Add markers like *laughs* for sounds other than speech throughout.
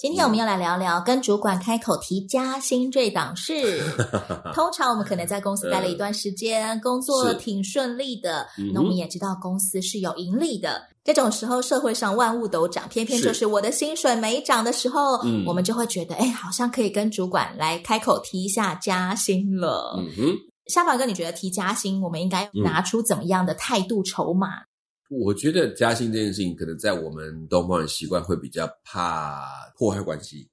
今天我们要来聊聊跟主管开口提加薪这档事。*laughs* 通常我们可能在公司待了一段时间，呃、工作挺顺利的，那我们也知道公司是有盈利的。这种时候，社会上万物都涨，偏偏就是我的薪水没涨的时候，我们就会觉得，哎，好像可以跟主管来开口提一下加薪了。嗯哼，夏凡哥，你觉得提加薪，我们应该拿出怎么样的态度筹码？我觉得加薪这件事情，可能在我们东方人习惯会比较怕破坏关系，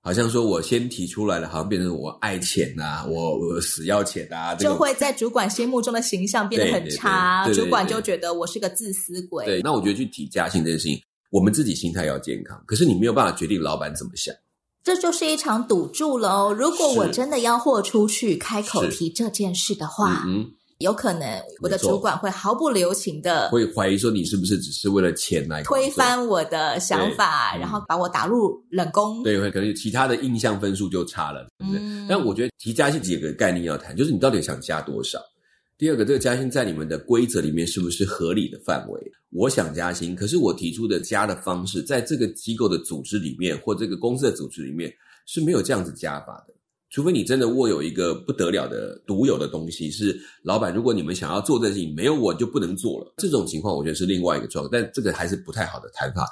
好像说我先提出来了，好像变成我爱钱呐、啊，我我死要钱啊，就会在主管心目中的形象变得很差，主管就觉得我是个自私鬼。对，那我觉得去提加薪这件事情，我们自己心态要健康，可是你没有办法决定老板怎么想，这就是一场赌注了哦。如果我真的要豁出去开口提这件事的话，嗯。有可能我的主管会毫不留情的会怀疑说，你是不是只是为了钱来推翻我的想法，然后把我打入冷宫？对，会可能其他的印象分数就差了，对不对？嗯、但我觉得提加薪几个概念要谈，就是你到底想加多少？第二个，这个加薪在你们的规则里面是不是合理的范围？我想加薪，可是我提出的加的方式，在这个机构的组织里面或这个公司的组织里面是没有这样子加法的。除非你真的握有一个不得了的独有的东西，是老板，如果你们想要做这事情，没有我就不能做了。这种情况，我觉得是另外一个状况，但这个还是不太好的谈法。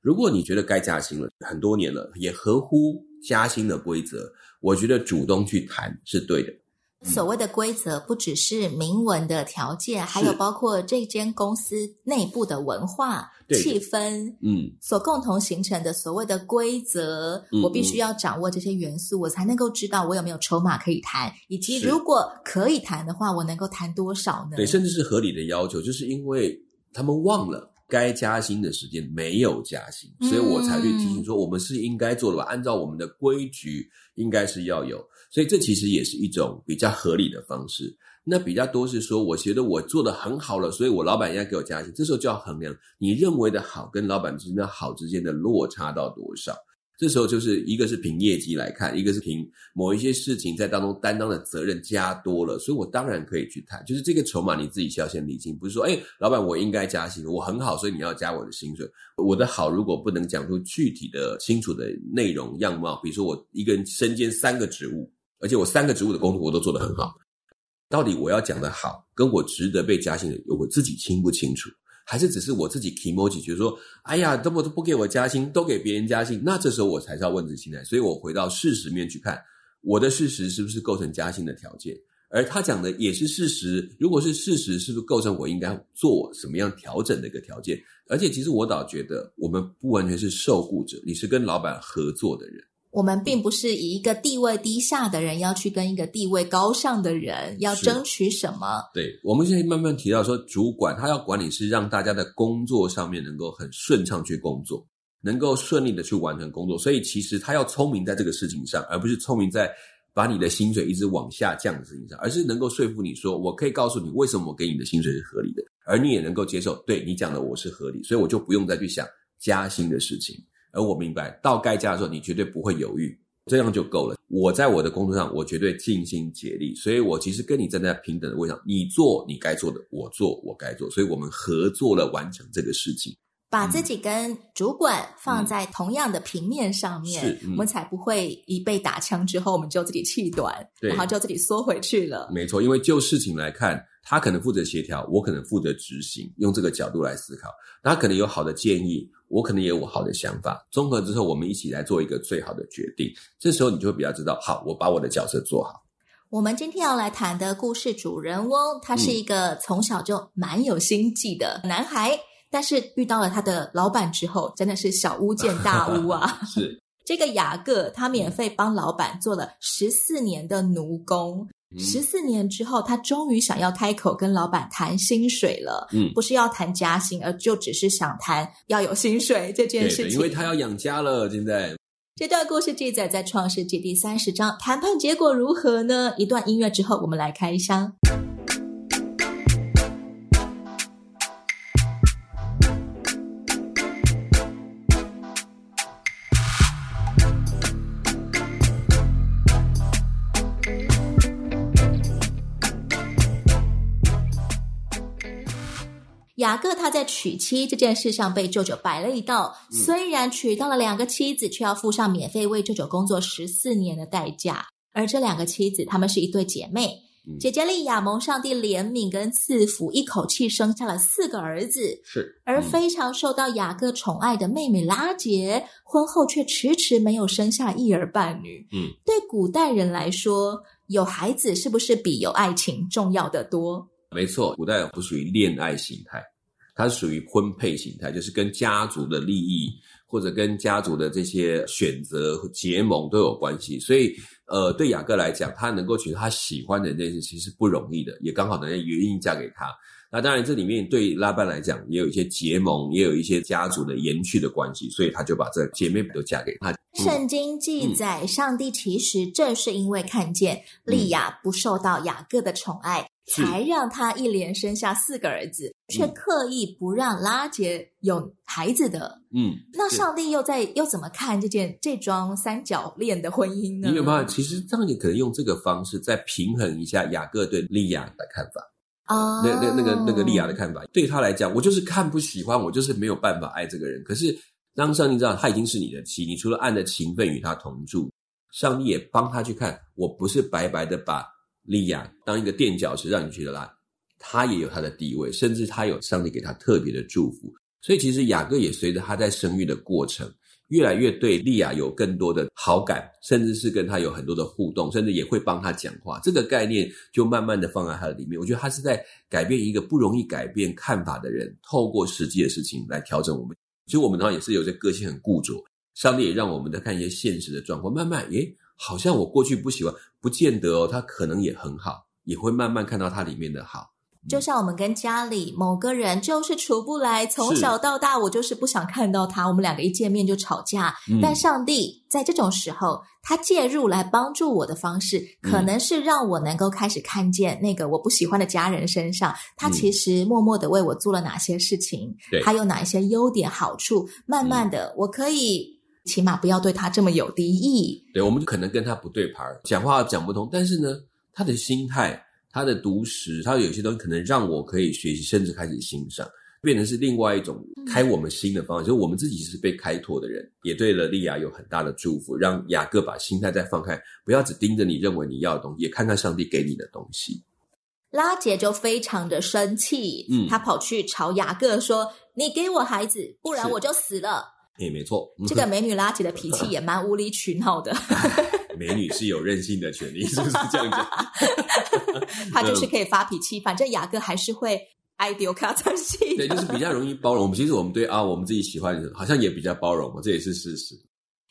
如果你觉得该加薪了，很多年了，也合乎加薪的规则，我觉得主动去谈是对的。所谓的规则不只是明文的条件，还有包括这间公司内部的文化、气氛，嗯，所共同形成的所谓的规则，嗯，我必须要掌握这些元素，我才能够知道我有没有筹码可以谈，以及如果可以谈的话，我能够谈多少呢？对，甚至是合理的要求，就是因为他们忘了该加薪的时间没有加薪，所以我才去提醒说，我们是应该做的吧？按照我们的规矩，应该是要有。所以这其实也是一种比较合理的方式。那比较多是说，我觉得我做得很好了，所以我老板应该给我加薪。这时候就要衡量你认为的好跟老板之间的好之间的落差到多少。这时候就是一个是凭业绩来看，一个是凭某一些事情在当中担当的责任加多了，所以我当然可以去谈。就是这个筹码你自己需要先理清，不是说，哎，老板我应该加薪，我很好，所以你要加我的薪水。我的好如果不能讲出具体的清楚的内容样貌，比如说我一个人身兼三个职务。而且我三个职务的工作我都做得很好，到底我要讲的好，跟我值得被加薪的，我自己清不清楚？还是只是我自己 kimochi 觉得说，哎呀，这么都不给我加薪，都给别人加薪，那这时候我才是要问自己心态。所以我回到事实面去看，我的事实是不是构成加薪的条件？而他讲的也是事实，如果是事实，是不是构成我应该做什么样调整的一个条件？而且其实我倒觉得，我们不完全是受雇者，你是跟老板合作的人。我们并不是以一个地位低下的人要去跟一个地位高尚的人要争取什么。对，我们现在慢慢提到说，主管他要管理是让大家的工作上面能够很顺畅去工作，能够顺利的去完成工作。所以其实他要聪明在这个事情上，而不是聪明在把你的薪水一直往下降的事情上，而是能够说服你说，我可以告诉你为什么我给你的薪水是合理的，而你也能够接受，对你讲的我是合理，所以我就不用再去想加薪的事情。而我明白，到该家的时候，你绝对不会犹豫，这样就够了。我在我的工作上，我绝对尽心竭力，所以我其实跟你站在平等的位置上，你做你该做的，我做我该做，所以我们合作了完成这个事情。把自己跟主管放在同样的平面上面，嗯嗯、我们才不会一被打枪之后，我们就自己气短，然后就自己缩回去了。没错，因为就事情来看，他可能负责协调，我可能负责执行，用这个角度来思考，他可能有好的建议。我可能也有我好的想法，综合之后，我们一起来做一个最好的决定。这时候你就会比较知道，好，我把我的角色做好。我们今天要来谈的故事主人翁，他是一个从小就蛮有心计的男孩，嗯、但是遇到了他的老板之后，真的是小巫见大巫啊！*laughs* 是这个雅各，他免费帮老板做了十四年的奴工。十四年之后，他终于想要开口跟老板谈薪水了。嗯，不是要谈加薪，而就只是想谈要有薪水这件事情。因为他要养家了，现在这段故事记载在创世纪第三十章，谈判结果如何呢？一段音乐之后，我们来开箱。雅各他在娶妻这件事上被舅舅摆了一道，嗯、虽然娶到了两个妻子，却要付上免费为舅舅工作十四年的代价。而这两个妻子，她们是一对姐妹，嗯、姐姐利亚蒙上帝怜悯跟赐福，一口气生下了四个儿子。是，嗯、而非常受到雅各宠爱的妹妹拉杰，婚后却迟迟没有生下一儿半女。嗯，对古代人来说，有孩子是不是比有爱情重要的多？没错，古代不属于恋爱形态，它是属于婚配形态，就是跟家族的利益或者跟家族的这些选择和结盟都有关系。所以，呃，对雅各来讲，他能够娶他喜欢的那些其实不容易的，也刚好人家愿意嫁给他。那当然，这里面对拉班来讲，也有一些结盟，也有一些家族的延续的关系，所以他就把这姐妹都嫁给他。圣经记载，嗯、上帝其实正是因为看见利亚不受到雅各的宠爱。才让他一连生下四个儿子，却刻意不让拉杰有孩子的。嗯，那上帝又在又怎么看这件这桩三角恋的婚姻呢？你有没有？其实上帝可能用这个方式再平衡一下雅各对利亚的看法啊。那那那个那个利亚的看法，对他来讲，我就是看不喜欢，我就是没有办法爱这个人。可是当上帝知道他已经是你的妻，你除了按着情分与他同住，上帝也帮他去看，我不是白白的把。利亚当一个垫脚石让你去的啦，他也有他的地位，甚至他有上帝给他特别的祝福。所以其实雅各也随着他在生育的过程，越来越对利亚有更多的好感，甚至是跟他有很多的互动，甚至也会帮他讲话。这个概念就慢慢的放在他的里面。我觉得他是在改变一个不容易改变看法的人，透过实际的事情来调整我们。其实我们当然也是有些个性很固着，上帝也让我们在看一些现实的状况，慢慢诶。好像我过去不喜欢，不见得哦，他可能也很好，也会慢慢看到他里面的好。就像我们跟家里某个人就是处不来，从小到大我就是不想看到他，我们两个一见面就吵架。嗯、但上帝在这种时候，他介入来帮助我的方式，可能是让我能够开始看见那个我不喜欢的家人身上，他其实默默的为我做了哪些事情，嗯，他有哪一些优点好处，慢慢的我可以。起码不要对他这么有敌意。对，我们可能跟他不对盘，讲话讲不通。但是呢，他的心态、他的独实，他有些东西可能让我可以学习，甚至开始欣赏，变成是另外一种开我们心的方式。嗯、就是我们自己是被开拓的人，也对了利亚有很大的祝福，让雅各把心态再放开，不要只盯着你认为你要的东西，也看看上帝给你的东西。拉姐就非常的生气，嗯，她跑去朝雅各说：“你给我孩子，不然我就死了。”也没错，这个美女拉姐的脾气也蛮无理取闹的。*laughs* 美女是有任性的权利，是不是这样讲？*laughs* 她就是可以发脾气，反正雅各还是会爱丢卡餐戏。对，就是比较容易包容。我们其实我们对啊，我们自己喜欢的人，好像也比较包容嘛，这也是事实。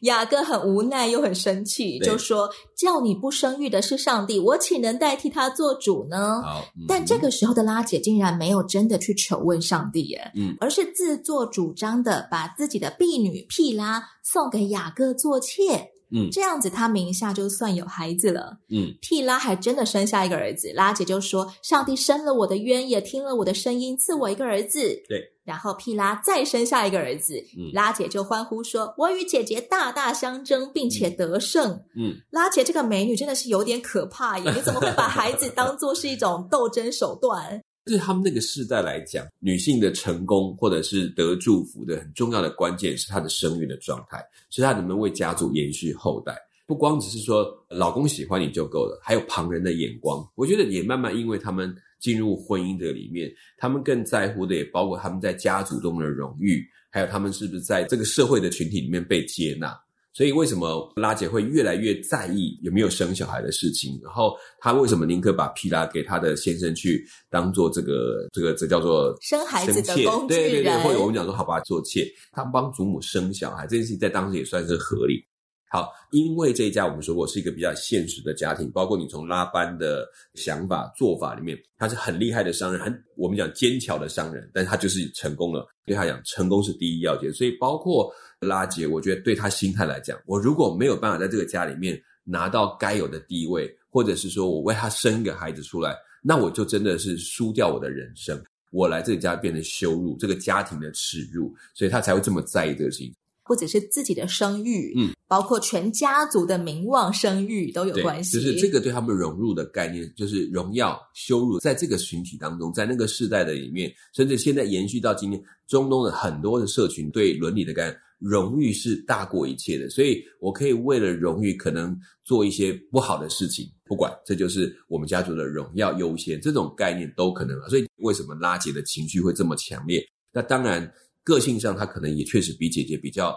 雅各很无奈又很生气，就说：“叫你不生育的是上帝，我岂能代替他做主呢？”但这个时候的拉姐竟然没有真的去求问上帝，耶，嗯，而是自作主张的把自己的婢女屁拉送给雅各做妾。嗯，这样子他名下就算有孩子了。嗯，屁拉还真的生下一个儿子。拉姐就说：“上帝生了我的冤，也听了我的声音，赐我一个儿子。”对。然后屁拉再生下一个儿子，嗯、拉姐就欢呼说：“我与姐姐大大相争，并且得胜。”嗯，拉姐这个美女真的是有点可怕耶！你怎么会把孩子当做是一种斗争手段？对他们那个世代来讲，女性的成功或者是得祝福的很重要的关键是她的生育的状态，是她能不能为家族延续后代。不光只是说老公喜欢你就够了，还有旁人的眼光。我觉得也慢慢因为他们进入婚姻的里面，他们更在乎的也包括他们在家族中的荣誉，还有他们是不是在这个社会的群体里面被接纳。所以为什么拉姐会越来越在意有没有生小孩的事情？然后她为什么宁可把皮拉给她的先生去当做这个这个这叫做生孩子的工具人？对对对，或者我们讲说好吧，做妾，她帮祖母生小孩这件事情在当时也算是合理。好，因为这一家我们说过是一个比较现实的家庭，包括你从拉班的想法做法里面，他是很厉害的商人，很我们讲坚强的商人，但是他就是成功了。对他讲，成功是第一要件，所以包括拉结，我觉得对他心态来讲，我如果没有办法在这个家里面拿到该有的地位，或者是说我为他生一个孩子出来，那我就真的是输掉我的人生。我来这个家变成羞辱，这个家庭的耻辱，所以他才会这么在意这个事情。不只是自己的声誉，嗯，包括全家族的名望、声誉都有关系。就是这个对他们融入的概念，就是荣耀、羞辱，在这个群体当中，在那个世代的里面，甚至现在延续到今天，中东的很多的社群对伦理的概念，荣誉是大过一切的。所以我可以为了荣誉，可能做一些不好的事情，不管这就是我们家族的荣耀优先，这种概念都可能。所以为什么拉姐的情绪会这么强烈？那当然。个性上，他可能也确实比姐姐比较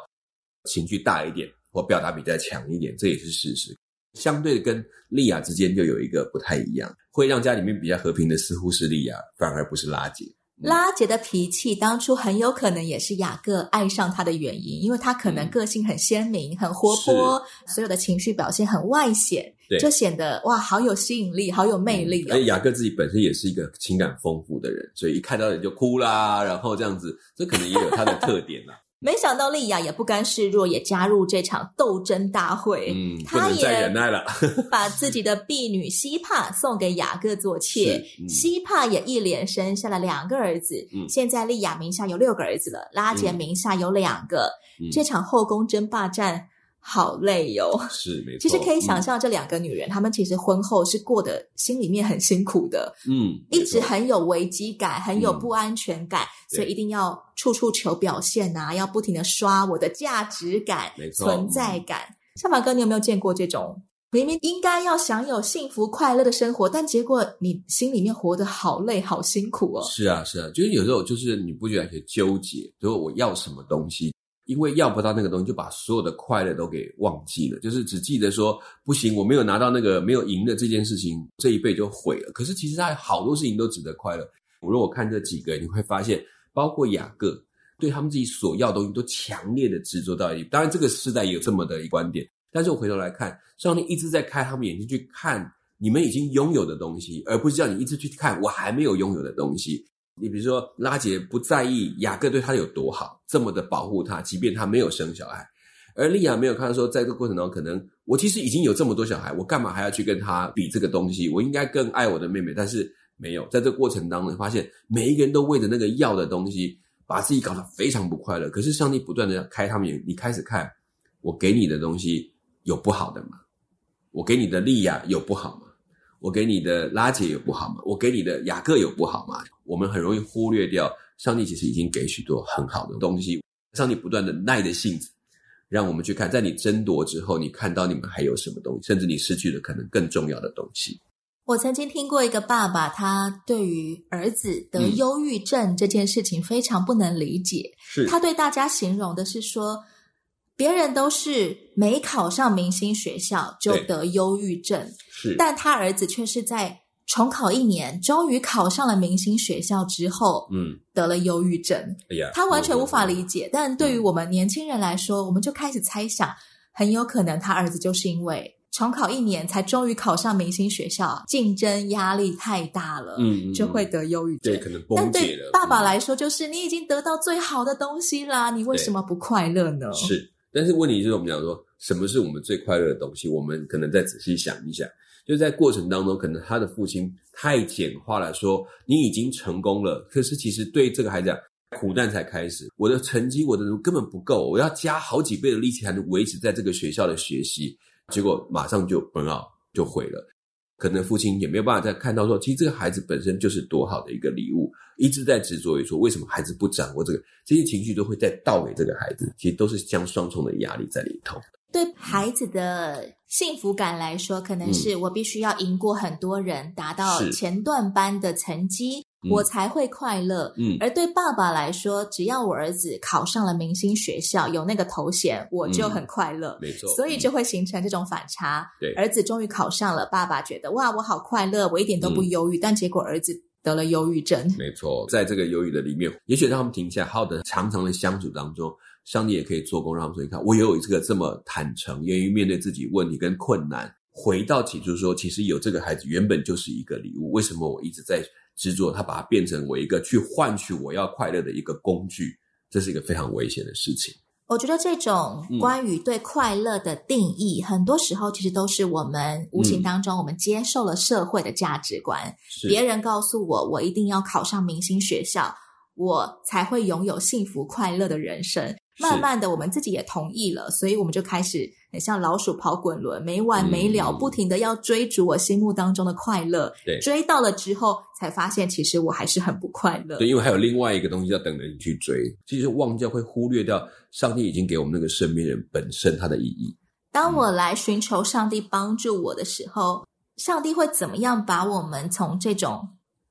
情绪大一点，或表达比较强一点，这也是事实。相对的，跟莉亚之间就有一个不太一样，会让家里面比较和平的似乎是莉亚，反而不是拉姐。拉杰的脾气当初很有可能也是雅各爱上他的原因，因为他可能个性很鲜明、很活泼，所有的情绪表现很外显，就显得哇，好有吸引力，好有魅力哦。而雅各自己本身也是一个情感丰富的人，所以一看到人就哭啦，然后这样子，这可能也有他的特点啦。没想到莉亚也不甘示弱，也加入这场斗争大会。嗯，不能再忍耐了，*laughs* 把自己的婢女西帕送给雅各做妾。嗯、西帕也一连生下了两个儿子。嗯，现在莉亚名下有六个儿子了，拉杰名下有两个。嗯、这场后宫争霸战。好累哟、哦，是没错。其实可以想象，这两个女人，她、嗯、们其实婚后是过得心里面很辛苦的，嗯，一直很有危机感，很有不安全感，嗯、所以一定要处处求表现呐、啊，要不停的刷我的价值感、没错存在感。小马哥，你有没有见过这种明明应该要享有幸福快乐的生活，但结果你心里面活得好累、好辛苦哦？是啊，是啊，就是有时候就是你不觉得有些纠结，就是我要什么东西。因为要不到那个东西，就把所有的快乐都给忘记了，就是只记得说不行，我没有拿到那个没有赢的这件事情，这一辈就毁了。可是其实他好多事情都值得快乐。我如果看这几个，你会发现，包括雅各对他们自己所要的东西都强烈的执着到底。当然，这个时代有这么的一观点，但是我回头来看，上帝一直在开他们眼睛去看你们已经拥有的东西，而不是叫你一直去看我还没有拥有的东西。你比如说，拉杰不在意雅各对他有多好，这么的保护他，即便他没有生小孩；而利亚没有看到说，在这个过程当中，可能我其实已经有这么多小孩，我干嘛还要去跟他比这个东西？我应该更爱我的妹妹，但是没有。在这个过程当中，发现每一个人都为着那个要的东西，把自己搞得非常不快乐。可是上帝不断的开他们眼，你开始看，我给你的东西有不好的吗？我给你的利亚有不好吗？我给你的拉结有不好吗？我给你的雅各有不好吗？我们很容易忽略掉，上帝其实已经给许多很好的东西。上帝不断的耐着性子，让我们去看，在你争夺之后，你看到你们还有什么东西，甚至你失去了可能更重要的东西。我曾经听过一个爸爸，他对于儿子得忧郁症这件事情非常不能理解。是，他对大家形容的是说，别人都是没考上明星学校就得忧郁症，是，但他儿子却是在重考一年，终于考上了明星学校之后，嗯，得了忧郁症。哎呀，他完全无法理解。但对于我们年轻人来说，我们就开始猜想，很有可能他儿子就是因为重考一年才终于考上明星学校，竞争压力太大了，嗯，就会得忧郁症。对，可能崩解了。但对爸爸来说，就是你已经得到最好的东西啦，你为什么不快乐呢？是。但是问题就是，我们讲说，什么是我们最快乐的东西？我们可能再仔细想一想，就在过程当中，可能他的父亲太简化了，说你已经成功了，可是其实对这个孩子讲，苦难才开始。我的成绩，我的根本不够，我要加好几倍的力气才能维持在这个学校的学习，结果马上就 burn out 就毁了。可能父亲也没有办法再看到说，其实这个孩子本身就是多好的一个礼物，一直在执着于说，为什么孩子不掌握这个，这些情绪都会再倒给这个孩子，其实都是将双重的压力在里头。对孩子的幸福感来说，可能是我必须要赢过很多人，达到前段班的成绩。我才会快乐。嗯，而对爸爸来说，只要我儿子考上了明星学校，有那个头衔，我就很快乐。没错，所以就会形成这种反差。对，儿子终于考上了，爸爸觉得哇，我好快乐，我一点都不忧郁。但结果儿子得了忧郁症。*laughs* 没错，在这个忧郁的里面，也许让他们停下，好的长长的相处当中，上帝也可以做工，让他们说：“你看，我也有这个这么坦诚，愿意面对自己问题跟困难。”回到起初说，其实有这个孩子原本就是一个礼物。为什么我一直在？执着，他把它变成我一个去换取我要快乐的一个工具，这是一个非常危险的事情。我觉得这种关于对快乐的定义，嗯、很多时候其实都是我们无形当中我们接受了社会的价值观。嗯、别人告诉我，我一定要考上明星学校，我才会拥有幸福快乐的人生。慢慢的，我们自己也同意了，所以我们就开始很像老鼠跑滚轮，没完没了，嗯、不停的要追逐我心目当中的快乐。对，追到了之后，才发现其实我还是很不快乐。对，因为还有另外一个东西要等着你去追。其实忘掉会忽略掉上帝已经给我们那个身边人本身它的意义。当我来寻求上帝帮助我的时候，上帝会怎么样把我们从这种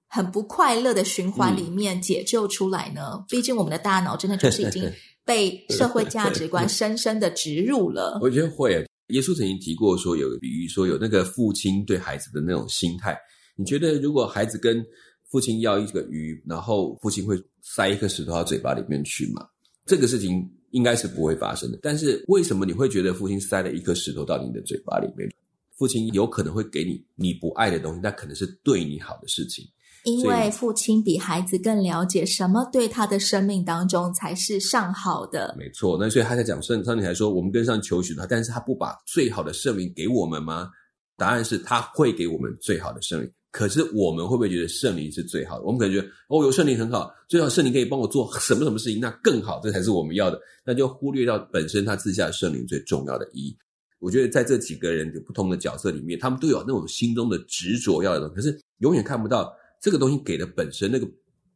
很不快乐的循环里面解救出来呢？嗯、毕竟我们的大脑真的就是已经。*laughs* 被 *laughs* 社会价值观深深的植入了。我觉得会。耶稣曾经提过说，有个比喻，说有那个父亲对孩子的那种心态。你觉得，如果孩子跟父亲要一个鱼，然后父亲会塞一颗石头到嘴巴里面去吗？这个事情应该是不会发生的。但是为什么你会觉得父亲塞了一颗石头到你的嘴巴里面？父亲有可能会给你你不爱的东西，那可能是对你好的事情。因为父亲比孩子更了解什么对他的生命当中才是上好的。没错，那所以他在讲圣，上帝还说我们跟上求许他，但是他不把最好的圣灵给我们吗？答案是他会给我们最好的圣灵。可是我们会不会觉得圣灵是最好的？我们可能觉得哦，有圣灵很好，最好圣灵可以帮我做什么什么事情，那更好，这才是我们要的。那就忽略掉本身他自下圣灵最重要的意义。我觉得在这几个人有不同的角色里面，他们都有那种心中的执着要的东西，可是永远看不到。这个东西给的本身，那个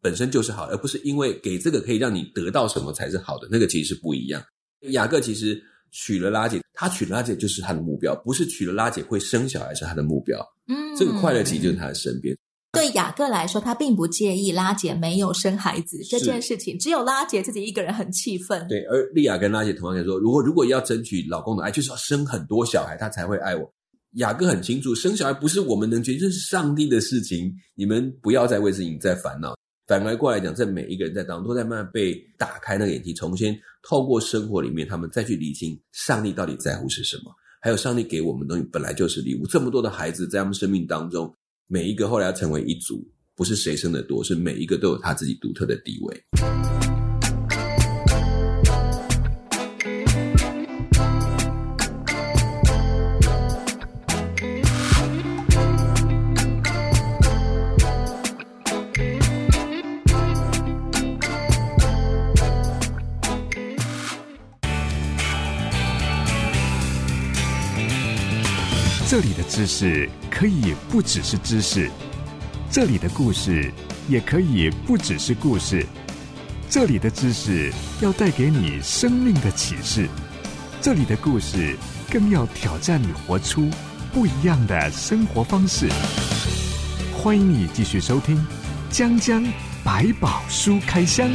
本身就是好，而不是因为给这个可以让你得到什么才是好的，那个其实是不一样。雅各其实娶了拉姐，他娶了拉姐就是他的目标，不是娶了拉姐会生小孩是他的目标。嗯，这个快乐其实就是他的身边。对雅各来说，他并不介意拉姐没有生孩子这件事情，只有拉姐自己一个人很气愤。对，而丽亚跟拉姐同样也说，如果如果要争取老公的爱，就是要生很多小孩，他才会爱我。雅各很清楚，生小孩不是我们能决定，这是上帝的事情。你们不要再为事情在烦恼。反而过来讲，在每一个人在当中，都在慢慢被打开那个眼睛，重新透过生活里面，他们再去理清上帝到底在乎是什么。还有，上帝给我们东西本来就是礼物。这么多的孩子在他们生命当中，每一个后来要成为一族，不是谁生的多，是每一个都有他自己独特的地位。这里的知识可以不只是知识，这里的故事也可以不只是故事，这里的知识要带给你生命的启示，这里的故事更要挑战你活出不一样的生活方式。欢迎你继续收听《江江百宝书开箱》。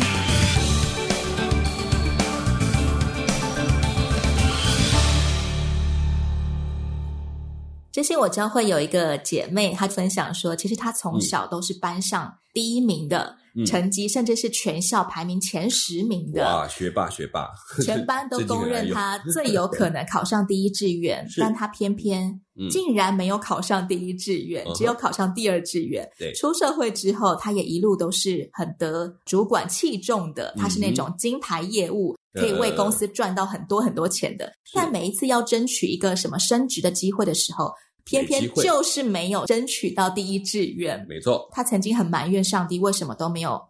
我将会有一个姐妹，她分享说，其实她从小都是班上第一名的成绩，嗯、甚至是全校排名前十名的。哇，学霸学霸，全班都 *laughs* 公认她最有可能考上第一志愿，*laughs* 但她偏偏竟然没有考上第一志愿，嗯、只有考上第二志愿。对，出社会之后，她也一路都是很得主管器重的，她是那种金牌业务，可以为公司赚到很多很多钱的。呃、但每一次要争取一个什么升职的机会的时候，偏偏就是没有争取到第一志愿，没错。他曾经很埋怨上帝，为什么都没有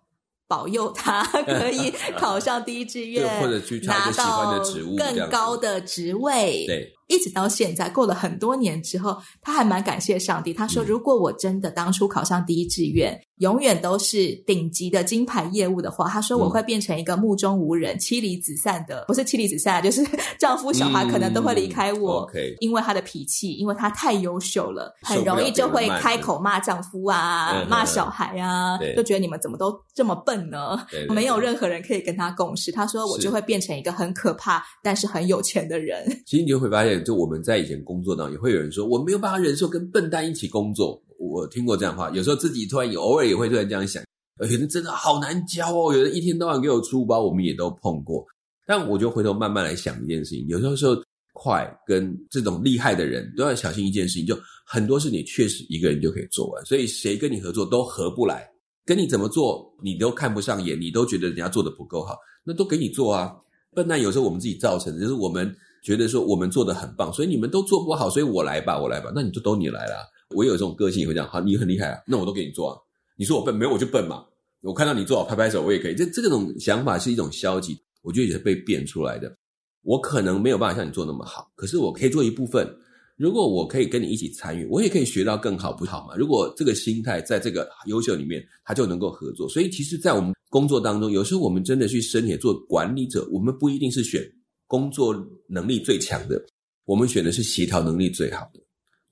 保佑他 *laughs* 可以考上第一志愿，或者去拿到更高的职位。对。一直到现在，过了很多年之后，他还蛮感谢上帝。他说：“如果我真的当初考上第一志愿，嗯、永远都是顶级的金牌业务的话，他说我会变成一个目中无人、妻离子散的，不是妻离子散，就是 *laughs* 丈夫小孩可能都会离开我，嗯、因为他的脾气，因为他太优秀了，很容易就会开口骂丈夫啊，骂小孩啊，就觉得你们怎么都这么笨呢？对对对，没有任何人可以跟他共事。他说我就会变成一个很可怕但是很有钱的人。其实你就会发现。就我们在以前工作当中，也会有人说我没有办法忍受跟笨蛋一起工作。我听过这样的话，有时候自己突然也偶尔也会突然这样想，有人真的好难教哦，有人一天到晚给我出包，我们也都碰过。但我就回头慢慢来想一件事情，有时候说快跟这种厉害的人都要小心一件事情，就很多事你确实一个人就可以做完，所以谁跟你合作都合不来，跟你怎么做你都看不上眼，你都觉得人家做的不够好，那都给你做啊。笨蛋有时候我们自己造成的，就是我们觉得说我们做的很棒，所以你们都做不好，所以我来吧，我来吧，那你就都你来啦。我有这种个性也会这样，好，你很厉害啊，那我都给你做啊。你说我笨，没有我就笨嘛。我看到你做好，拍拍手，我也可以。这这种想法是一种消极，我觉得也是被变出来的。我可能没有办法像你做那么好，可是我可以做一部分。如果我可以跟你一起参与，我也可以学到更好，不好吗？如果这个心态在这个优秀里面，他就能够合作。所以，其实，在我们工作当中，有时候我们真的去申请做管理者，我们不一定是选工作能力最强的，我们选的是协调能力最好的、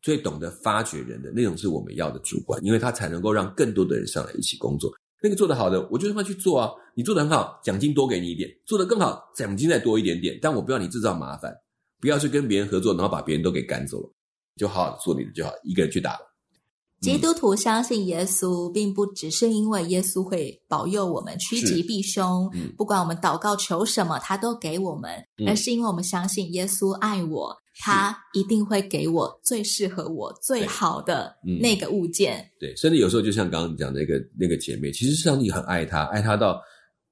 最懂得发掘人的那种，是我们要的主管，因为他才能够让更多的人上来一起工作。那个做得好的，我就让他去做啊。你做得很好，奖金多给你一点；做得更好，奖金再多一点点。但我不要你制造麻烦。不要去跟别人合作，然后把别人都给赶走了，就好好做你的就好，一个人去打。基督徒相信耶稣，并不只是因为耶稣会保佑我们趋吉避凶，嗯、不管我们祷告求什么，他都给我们，嗯、而是因为我们相信耶稣爱我，他一定会给我最适合我最好的那个物件。对，甚至有时候就像刚刚讲的那个那个姐妹，其实上帝很爱她，爱她到。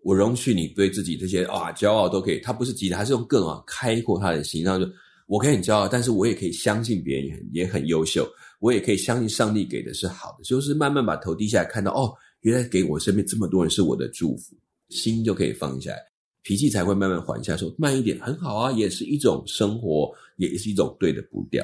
我容许你对自己这些啊骄傲都可以，他不是急的，他是用更啊开阔他的心，然后就我可以很骄傲，但是我也可以相信别人也很也很优秀，我也可以相信上帝给的是好的，就是慢慢把头低下来，看到哦，原来给我身边这么多人是我的祝福，心就可以放下来，脾气才会慢慢缓下来，说慢一点很好啊，也是一种生活，也是一种对的步调。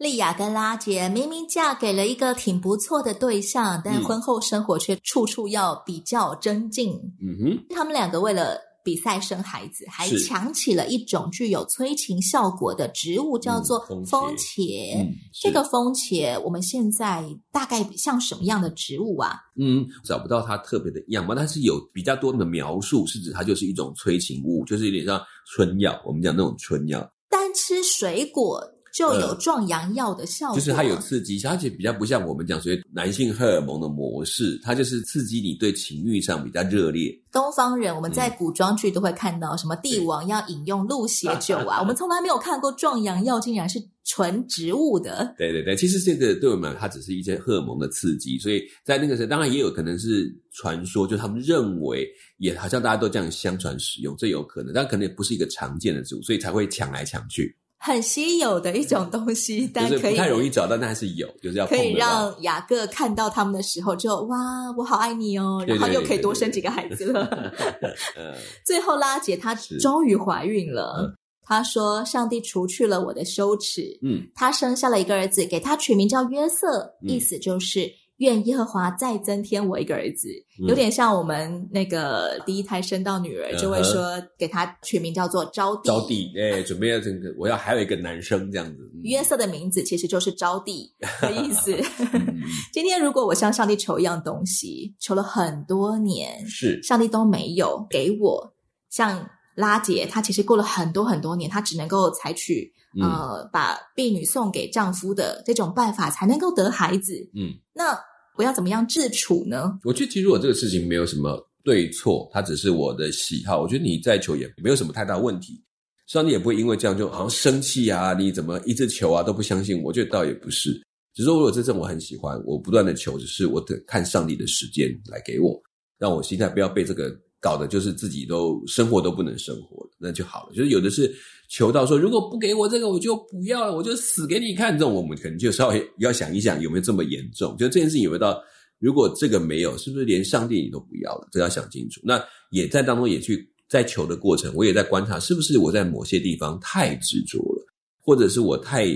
丽雅跟拉杰明明嫁给了一个挺不错的对象，但婚后生活却处处要比较争竞。嗯哼，他们两个为了比赛生孩子，还抢起了一种具有催情效果的植物，叫做风茄。嗯，这个风茄，我们现在大概像什么样的植物啊？嗯，找不到它特别的样貌，但是有比较多的描述，是指它就是一种催情物，就是有点像春药。我们讲那种春药，单吃水果。就有壮阳药的效果，就是它有刺激，而且比较不像我们讲所谓男性荷尔蒙的模式，它就是刺激你对情欲上比较热烈。东方人我们在古装剧都会看到什么帝王要饮用鹿血酒啊，*laughs* 我们从来没有看过壮阳药竟然是纯植物的。对对对，其实这个对我们它只是一些荷尔蒙的刺激，所以在那个时候当然也有可能是传说，就他们认为也好像大家都这样相传使用，这有可能，但可能也不是一个常见的植物，所以才会抢来抢去。很稀有的一种东西，但可以不太容易找到，但还是有，就是要可以让雅各看到他们的时候就，就哇，我好爱你哦，然后又可以多生几个孩子了。*laughs* *laughs* 最后拉姐她终于怀孕了，她说：“上帝除去了我的羞耻。”嗯，她生下了一个儿子，给他取名叫约瑟，意思就是。愿耶和华再增添我一个儿子，有点像我们那个第一胎生到女儿，就会说给他取名叫做招娣。招娣，哎，准备要这个，我要还有一个男生这样子。约瑟的名字其实就是招娣 *laughs* 的意思。*laughs* 今天如果我向上帝求一样东西，求了很多年，是上帝都没有给我，像拉杰，她其实过了很多很多年，她只能够采取。呃，把婢女送给丈夫的这种办法才能够得孩子。嗯，那我要怎么样自处呢？我觉得其实我这个事情没有什么对错，它只是我的喜好，我觉得你再求也没有什么太大问题。上帝也不会因为这样就好像生气啊，你怎么一直求啊都不相信？我觉得倒也不是，只是说如果这阵我很喜欢，我不断的求，只是我得看上帝的时间来给我，让我心态不要被这个。搞的就是自己都生活都不能生活，那就好了。就是有的是求到说，如果不给我这个，我就不要了，我就死给你看。这种我们可能就稍微要想一想，有没有这么严重？就这件事情有没有到，如果这个没有，是不是连上帝你都不要了？这要想清楚。那也在当中也去在求的过程，我也在观察，是不是我在某些地方太执着了，或者是我太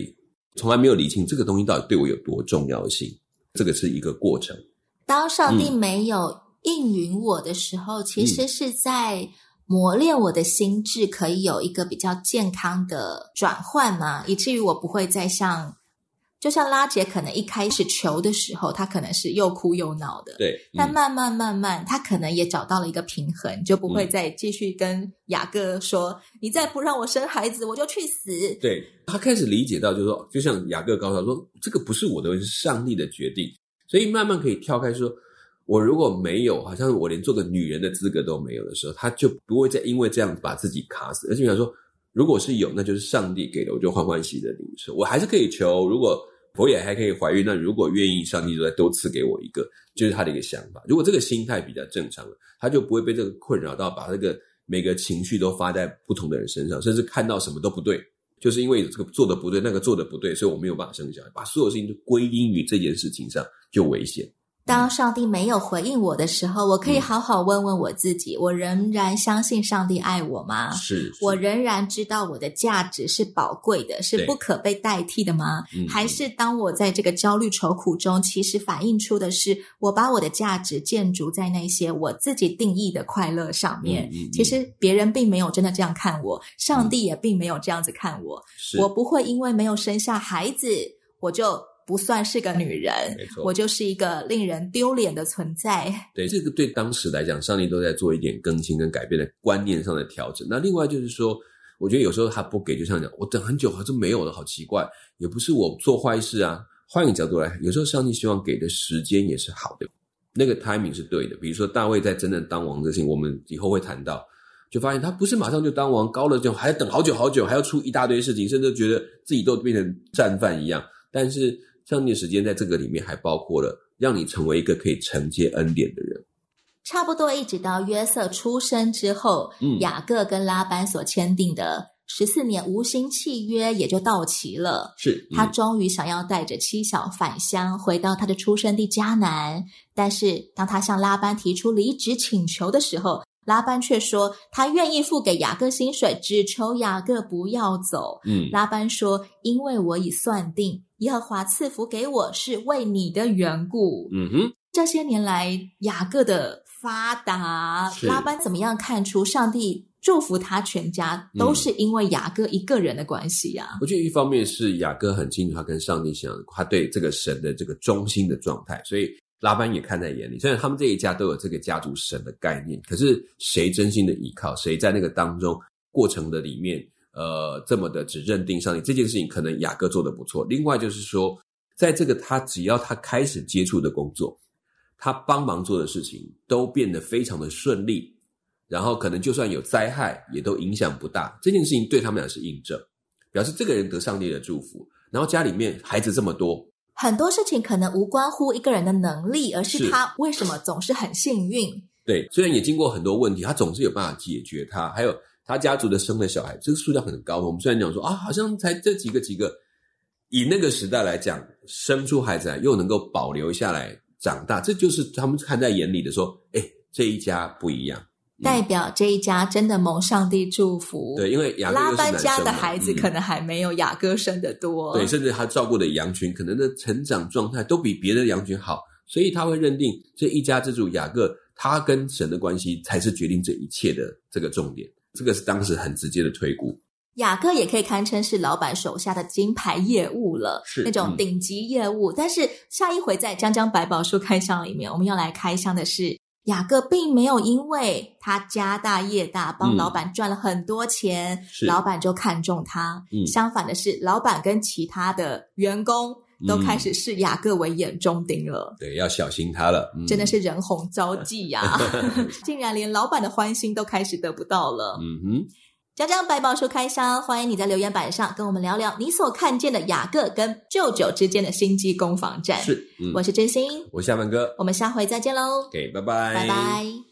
从来没有理清这个东西到底对我有多重要性？这个是一个过程。当上帝没有、嗯。应允我的时候，其实是在磨练我的心智，可以有一个比较健康的转换嘛，以至于我不会再像，就像拉姐可能一开始求的时候，他可能是又哭又闹的，对，但慢慢慢慢，他可能也找到了一个平衡，就不会再继续跟雅各说：“嗯、你再不让我生孩子，我就去死。”对，他开始理解到，就是说，就像雅各告诉他说：“这个不是我的是上帝的决定。”所以慢慢可以跳开说。我如果没有，好像我连做个女人的资格都没有的时候，他就不会再因为这样把自己卡死。而且想说，如果是有，那就是上帝给的，我就欢欢喜喜的领受。我还是可以求，如果佛也还可以怀孕，那如果愿意，上帝就再多赐给我一个，就是他的一个想法。如果这个心态比较正常了，他就不会被这个困扰到，把这个每个情绪都发在不同的人身上，甚至看到什么都不对，就是因为这个做的不对，那个做的不对，所以我没有办法生小孩，把所有事情都归因于这件事情上，就危险。当上帝没有回应我的时候，我可以好好问问我自己：我仍然相信上帝爱我吗？是，我仍然知道我的价值是宝贵的，是不可被代替的吗？还是当我在这个焦虑愁苦中，其实反映出的是我把我的价值建筑在那些我自己定义的快乐上面？其实别人并没有真的这样看我，上帝也并没有这样子看我。我不会因为没有生下孩子，我就。不算是个女人，*laughs* 没错，我就是一个令人丢脸的存在。对，这个对当时来讲，上帝都在做一点更新跟改变的观念上的调整。那另外就是说，我觉得有时候他不给，就像讲，我等很久好像没有了，好奇怪。也不是我做坏事啊。换一个角度来，有时候上帝希望给的时间也是好的，那个 timing 是对的。比如说大卫在真正当王这事情，我们以后会谈到，就发现他不是马上就当王，高了就还要等好久好久，还要出一大堆事情，甚至觉得自己都变成战犯一样。但是上帝的时间在这个里面还包括了让你成为一个可以承接恩典的人。差不多一直到约瑟出生之后，嗯，雅各跟拉班所签订的十四年无薪契约也就到期了。是，他终于想要带着妻小返乡，回到他的出生地迦南。但是当他向拉班提出离职请求的时候，拉班却说他愿意付给雅各薪水，只求雅各不要走。嗯，拉班说，因为我已算定。耶和华赐福给我是为你的缘故。嗯哼，这些年来雅各的发达，拉班怎么样看出上帝祝福他全家，都是因为雅各一个人的关系啊？我觉得一方面是雅各很清楚他跟上帝想，他对这个神的这个忠心的状态，所以拉班也看在眼里。虽然他们这一家都有这个家族神的概念，可是谁真心的依靠，谁在那个当中过程的里面。呃，这么的只认定上帝这件事情，可能雅各做得不错。另外就是说，在这个他只要他开始接触的工作，他帮忙做的事情都变得非常的顺利，然后可能就算有灾害，也都影响不大。这件事情对他们俩是印证，表示这个人得上帝的祝福。然后家里面孩子这么多，很多事情可能无关乎一个人的能力，而是他为什么总是很幸运。对，虽然也经过很多问题，他总是有办法解决他。还有。他家族的生的小孩，这个数量很高。我们虽然讲说啊，好像才这几个几个，以那个时代来讲，生出孩子来又能够保留下来长大，这就是他们看在眼里的。说，哎，这一家不一样，嗯、代表这一家真的蒙上帝祝福。对，因为雅各拉班家的孩子可能还没有雅各生的多。嗯、对，甚至他照顾的羊群，可能的成长状态都比别的羊群好，所以他会认定这一家之主雅各，他跟神的关系才是决定这一切的这个重点。这个是当时很直接的推估，雅各也可以堪称是老板手下的金牌业务了，是那种顶级业务。嗯、但是下一回在江江百宝书开箱里面，我们要来开箱的是雅各，并没有因为他家大业大，帮老板赚了很多钱，嗯、老板就看中他。嗯、相反的是，老板跟其他的员工。都开始视雅各为眼中钉了，对，要小心他了，嗯、真的是人红招忌呀、*laughs* 啊！竟然连老板的欢心都开始得不到了。嗯哼，江江百宝书开箱，欢迎你在留言板上跟我们聊聊你所看见的雅各跟舅舅之间的心机攻防战。是，嗯、我是真心，我是夏文哥，我们下回再见喽。给，拜拜，拜拜。